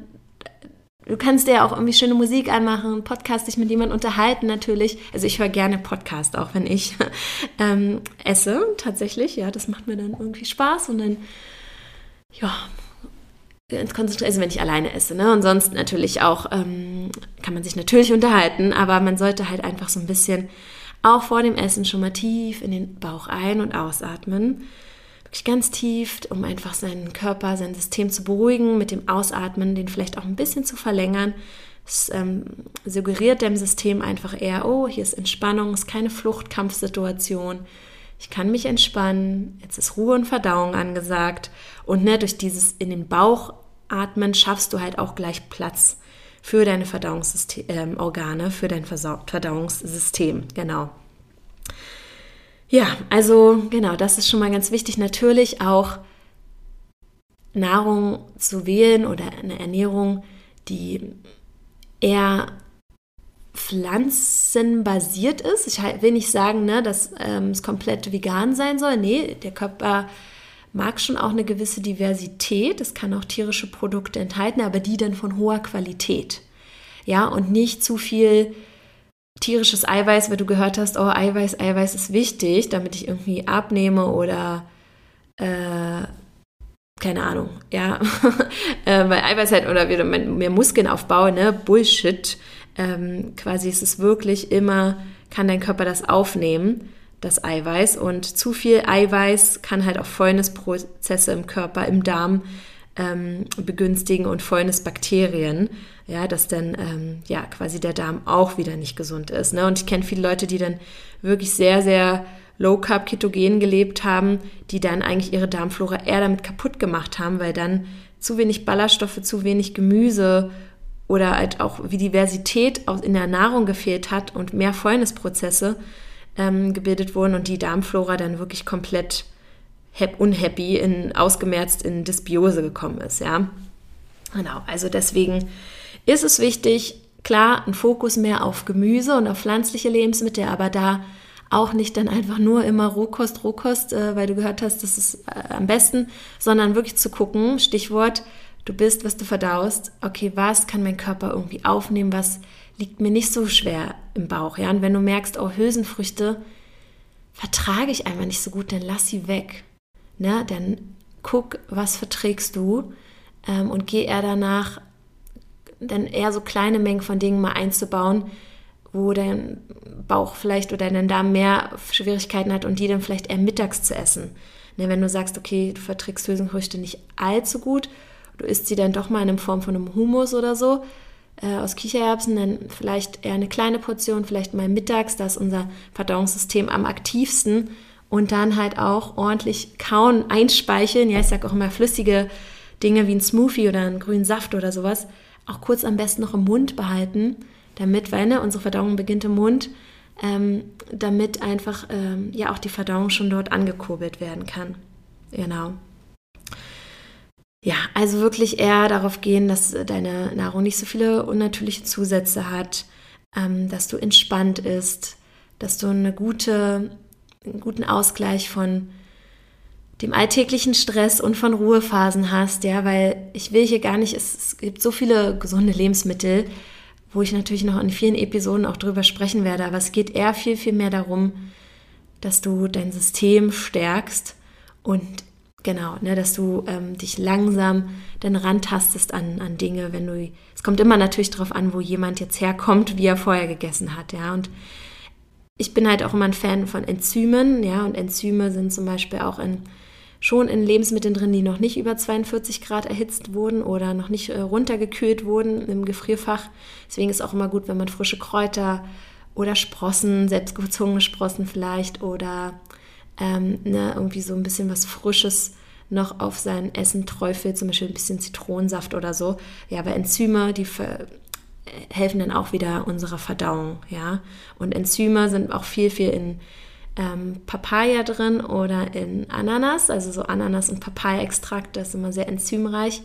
Du kannst dir auch irgendwie schöne Musik anmachen, Podcast dich mit jemandem unterhalten natürlich. Also ich höre gerne Podcast, auch wenn ich <laughs> ähm, esse, tatsächlich. Ja, das macht mir dann irgendwie Spaß und dann ja, Konzentrieren, also wenn ich alleine esse. Ne? Und sonst natürlich auch, ähm, kann man sich natürlich unterhalten, aber man sollte halt einfach so ein bisschen auch vor dem Essen schon mal tief in den Bauch ein- und ausatmen. Wirklich ganz tief, um einfach seinen Körper, sein System zu beruhigen, mit dem Ausatmen, den vielleicht auch ein bisschen zu verlängern. Es ähm, suggeriert dem System einfach eher, oh, hier ist Entspannung, es ist keine Fluchtkampfsituation. Ich kann mich entspannen, jetzt ist Ruhe und Verdauung angesagt. Und ne, durch dieses in den Bauch Atmen schaffst du halt auch gleich Platz für deine Verdauungsorgane, äh, für dein Verdauungssystem. Genau. Ja, also genau, das ist schon mal ganz wichtig. Natürlich auch Nahrung zu wählen oder eine Ernährung, die eher pflanzenbasiert ist. Ich will nicht sagen, ne, dass ähm, es komplett vegan sein soll. Nee, der Körper mag schon auch eine gewisse Diversität. Es kann auch tierische Produkte enthalten, aber die dann von hoher Qualität. Ja, und nicht zu viel tierisches Eiweiß, weil du gehört hast, oh, Eiweiß, Eiweiß ist wichtig, damit ich irgendwie abnehme oder äh, keine Ahnung, ja, <laughs> äh, weil Eiweiß halt oder wieder mehr Muskeln aufbaue, ne, Bullshit. Ähm, quasi ist es wirklich immer, kann dein Körper das aufnehmen das Eiweiß. Und zu viel Eiweiß kann halt auch Fäulnisprozesse im Körper, im Darm ähm, begünstigen und Fäulnisbakterien, ja, dass dann ähm, ja quasi der Darm auch wieder nicht gesund ist. Ne? Und ich kenne viele Leute, die dann wirklich sehr, sehr low carb ketogen gelebt haben, die dann eigentlich ihre Darmflora eher damit kaputt gemacht haben, weil dann zu wenig Ballaststoffe, zu wenig Gemüse oder halt auch wie Diversität in der Nahrung gefehlt hat und mehr Fäulnisprozesse ähm, gebildet wurden und die Darmflora dann wirklich komplett unhappy, in, ausgemerzt in Dysbiose gekommen ist, ja. Genau, also deswegen ist es wichtig, klar, ein Fokus mehr auf Gemüse und auf pflanzliche Lebensmittel, aber da auch nicht dann einfach nur immer Rohkost, Rohkost, äh, weil du gehört hast, das ist äh, am besten, sondern wirklich zu gucken, Stichwort, du bist, was du verdaust, okay, was kann mein Körper irgendwie aufnehmen, was liegt mir nicht so schwer im Bauch, ja, und wenn du merkst, oh, Hülsenfrüchte vertrage ich einfach nicht so gut, dann lass sie weg, ne, dann guck, was verträgst du ähm, und geh eher danach, dann eher so kleine Mengen von Dingen mal einzubauen, wo dein Bauch vielleicht oder dein Darm mehr Schwierigkeiten hat und die dann vielleicht eher mittags zu essen. Ne, wenn du sagst, okay, du verträgst Hülsenfrüchte nicht allzu gut, du isst sie dann doch mal in Form von einem Humus oder so äh, aus Kichererbsen, dann vielleicht eher eine kleine Portion, vielleicht mal mittags, da ist unser Verdauungssystem am aktivsten und dann halt auch ordentlich kauen, einspeicheln. Ja, ich sage auch immer flüssige Dinge wie ein Smoothie oder einen grünen Saft oder sowas, auch kurz am besten noch im Mund behalten damit, weil ne, unsere Verdauung beginnt im Mund, ähm, damit einfach ähm, ja auch die Verdauung schon dort angekurbelt werden kann. Genau. Ja, also wirklich eher darauf gehen, dass deine Nahrung nicht so viele unnatürliche Zusätze hat, ähm, dass du entspannt isst, dass du eine gute, einen guten Ausgleich von dem alltäglichen Stress und von Ruhephasen hast, ja, weil ich will hier gar nicht, es, es gibt so viele gesunde Lebensmittel, wo ich natürlich noch in vielen Episoden auch drüber sprechen werde. Aber es geht eher viel, viel mehr darum, dass du dein System stärkst und genau, ne, dass du ähm, dich langsam dann rantastest an, an Dinge, wenn du, es kommt immer natürlich darauf an, wo jemand jetzt herkommt, wie er vorher gegessen hat, ja, und ich bin halt auch immer ein Fan von Enzymen, ja, und Enzyme sind zum Beispiel auch in schon in Lebensmitteln drin, die noch nicht über 42 Grad erhitzt wurden oder noch nicht äh, runtergekühlt wurden im Gefrierfach. Deswegen ist auch immer gut, wenn man frische Kräuter oder Sprossen, selbstgezogene Sprossen vielleicht oder ähm, ne, irgendwie so ein bisschen was Frisches noch auf sein Essen träufelt, zum Beispiel ein bisschen Zitronensaft oder so. Ja, aber Enzyme, die helfen dann auch wieder unserer Verdauung, ja. Und Enzyme sind auch viel, viel in ähm, Papaya drin oder in Ananas, also so Ananas- und Papaya-Extrakt, das ist immer sehr enzymreich.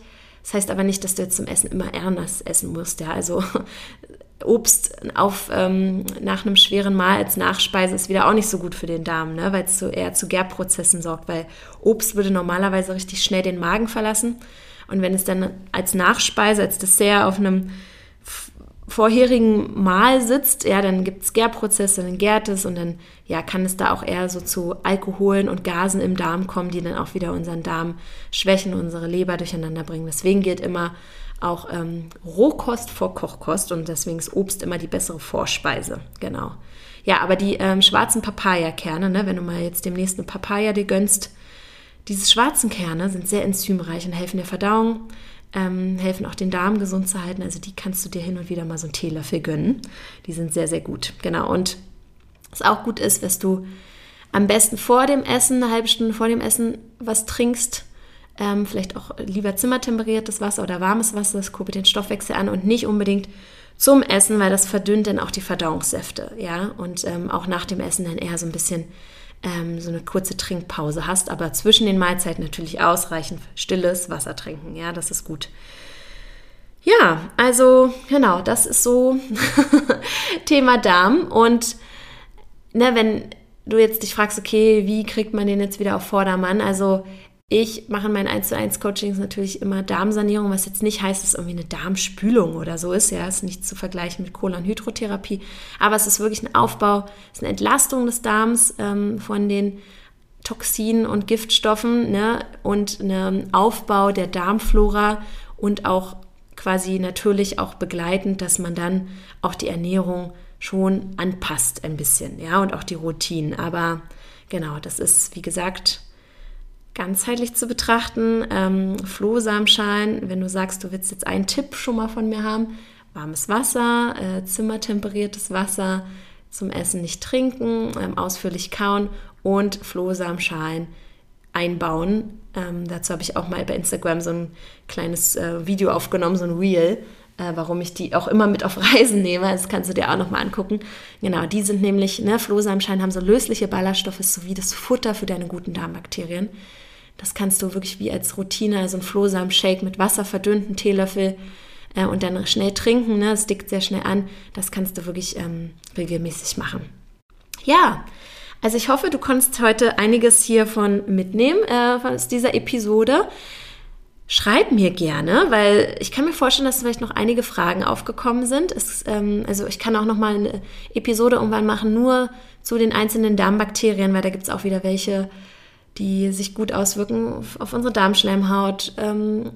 Das heißt aber nicht, dass du jetzt zum Essen immer Ananas essen musst, ja, also <laughs> Obst auf, ähm, nach einem schweren Mahl als Nachspeise ist wieder auch nicht so gut für den Darm, ne? weil es so eher zu Gärprozessen sorgt, weil Obst würde normalerweise richtig schnell den Magen verlassen. Und wenn es dann als Nachspeise, als Dessert auf einem vorherigen Mal sitzt, ja, dann gibt es Gärprozesse, dann gärt es und dann ja, kann es da auch eher so zu Alkoholen und Gasen im Darm kommen, die dann auch wieder unseren Darm schwächen, unsere Leber durcheinander bringen. Deswegen gilt immer auch ähm, Rohkost vor Kochkost und deswegen ist Obst immer die bessere Vorspeise. Genau. Ja, aber die ähm, schwarzen Papaya-Kerne, ne, wenn du mal jetzt demnächst eine Papaya dir gönnst, diese schwarzen Kerne sind sehr enzymreich und helfen der Verdauung ähm, helfen auch den Darm gesund zu halten. Also die kannst du dir hin und wieder mal so einen Teelöffel gönnen. Die sind sehr, sehr gut. Genau. Und was auch gut ist, dass du am besten vor dem Essen, eine halbe Stunde vor dem Essen, was trinkst. Ähm, vielleicht auch lieber zimmertemperiertes Wasser oder warmes Wasser, das kurbelt den Stoffwechsel an und nicht unbedingt zum Essen, weil das verdünnt dann auch die Verdauungssäfte, ja, und ähm, auch nach dem Essen dann eher so ein bisschen ähm, so eine kurze Trinkpause hast, aber zwischen den Mahlzeiten natürlich ausreichend stilles Wasser trinken. Ja, das ist gut. Ja, also genau, das ist so <laughs> Thema Darm. Und ne, wenn du jetzt dich fragst, okay, wie kriegt man den jetzt wieder auf Vordermann? Also ich mache in meinen 1 zu 1 Coachings natürlich immer Darmsanierung, was jetzt nicht heißt, dass irgendwie eine Darmspülung oder so ist. Ja, ist nicht zu vergleichen mit Kolonhydrotherapie. Aber es ist wirklich ein Aufbau, es ist eine Entlastung des Darms ähm, von den Toxinen und Giftstoffen ne? und ein Aufbau der Darmflora und auch quasi natürlich auch begleitend, dass man dann auch die Ernährung schon anpasst ein bisschen, ja, und auch die Routinen. Aber genau, das ist, wie gesagt, ganzheitlich zu betrachten. Ähm, Flohsamenschalen, wenn du sagst, du willst jetzt einen Tipp schon mal von mir haben, warmes Wasser, äh, zimmertemperiertes Wasser, zum Essen nicht trinken, ähm, ausführlich kauen und Flohsamenschalen einbauen. Ähm, dazu habe ich auch mal bei Instagram so ein kleines äh, Video aufgenommen, so ein Reel, äh, warum ich die auch immer mit auf Reisen nehme. Das kannst du dir auch nochmal angucken. Genau, die sind nämlich, ne, Flohsamenschalen haben so lösliche Ballaststoffe, sowie das Futter für deine guten Darmbakterien. Das kannst du wirklich wie als Routine, also ein Flohsamen-Shake mit Wasser verdünnt, einen Teelöffel äh, und dann schnell trinken. Ne? Das dickt sehr schnell an. Das kannst du wirklich ähm, regelmäßig machen. Ja, also ich hoffe, du konntest heute einiges hiervon mitnehmen äh, aus dieser Episode. Schreib mir gerne, weil ich kann mir vorstellen, dass vielleicht noch einige Fragen aufgekommen sind. Es, ähm, also ich kann auch noch mal eine Episode irgendwann machen, nur zu den einzelnen Darmbakterien, weil da gibt es auch wieder welche, die sich gut auswirken auf, auf unsere Darmschleimhaut, ähm,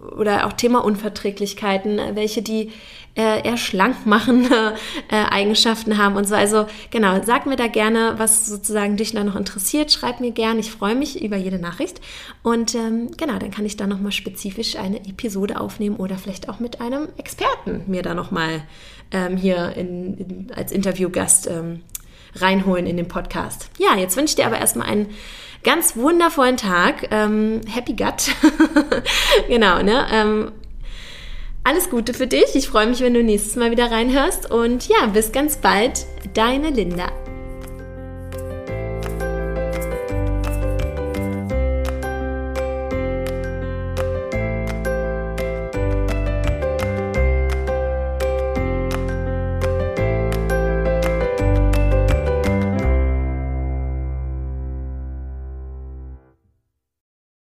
oder auch Thema Unverträglichkeiten, welche die äh, eher schlank machende <laughs> äh, Eigenschaften haben und so. Also genau, sag mir da gerne, was sozusagen dich da noch interessiert. Schreib mir gerne, ich freue mich über jede Nachricht. Und ähm, genau, dann kann ich da nochmal spezifisch eine Episode aufnehmen oder vielleicht auch mit einem Experten mir da nochmal ähm, hier in, in, als Interviewgast ähm, reinholen in den Podcast. Ja, jetzt wünsche ich dir aber erstmal einen ganz wundervollen Tag. Ähm, happy Gut. <laughs> genau, ne? Ähm, alles Gute für dich. Ich freue mich, wenn du nächstes Mal wieder reinhörst. Und ja, bis ganz bald. Deine Linda.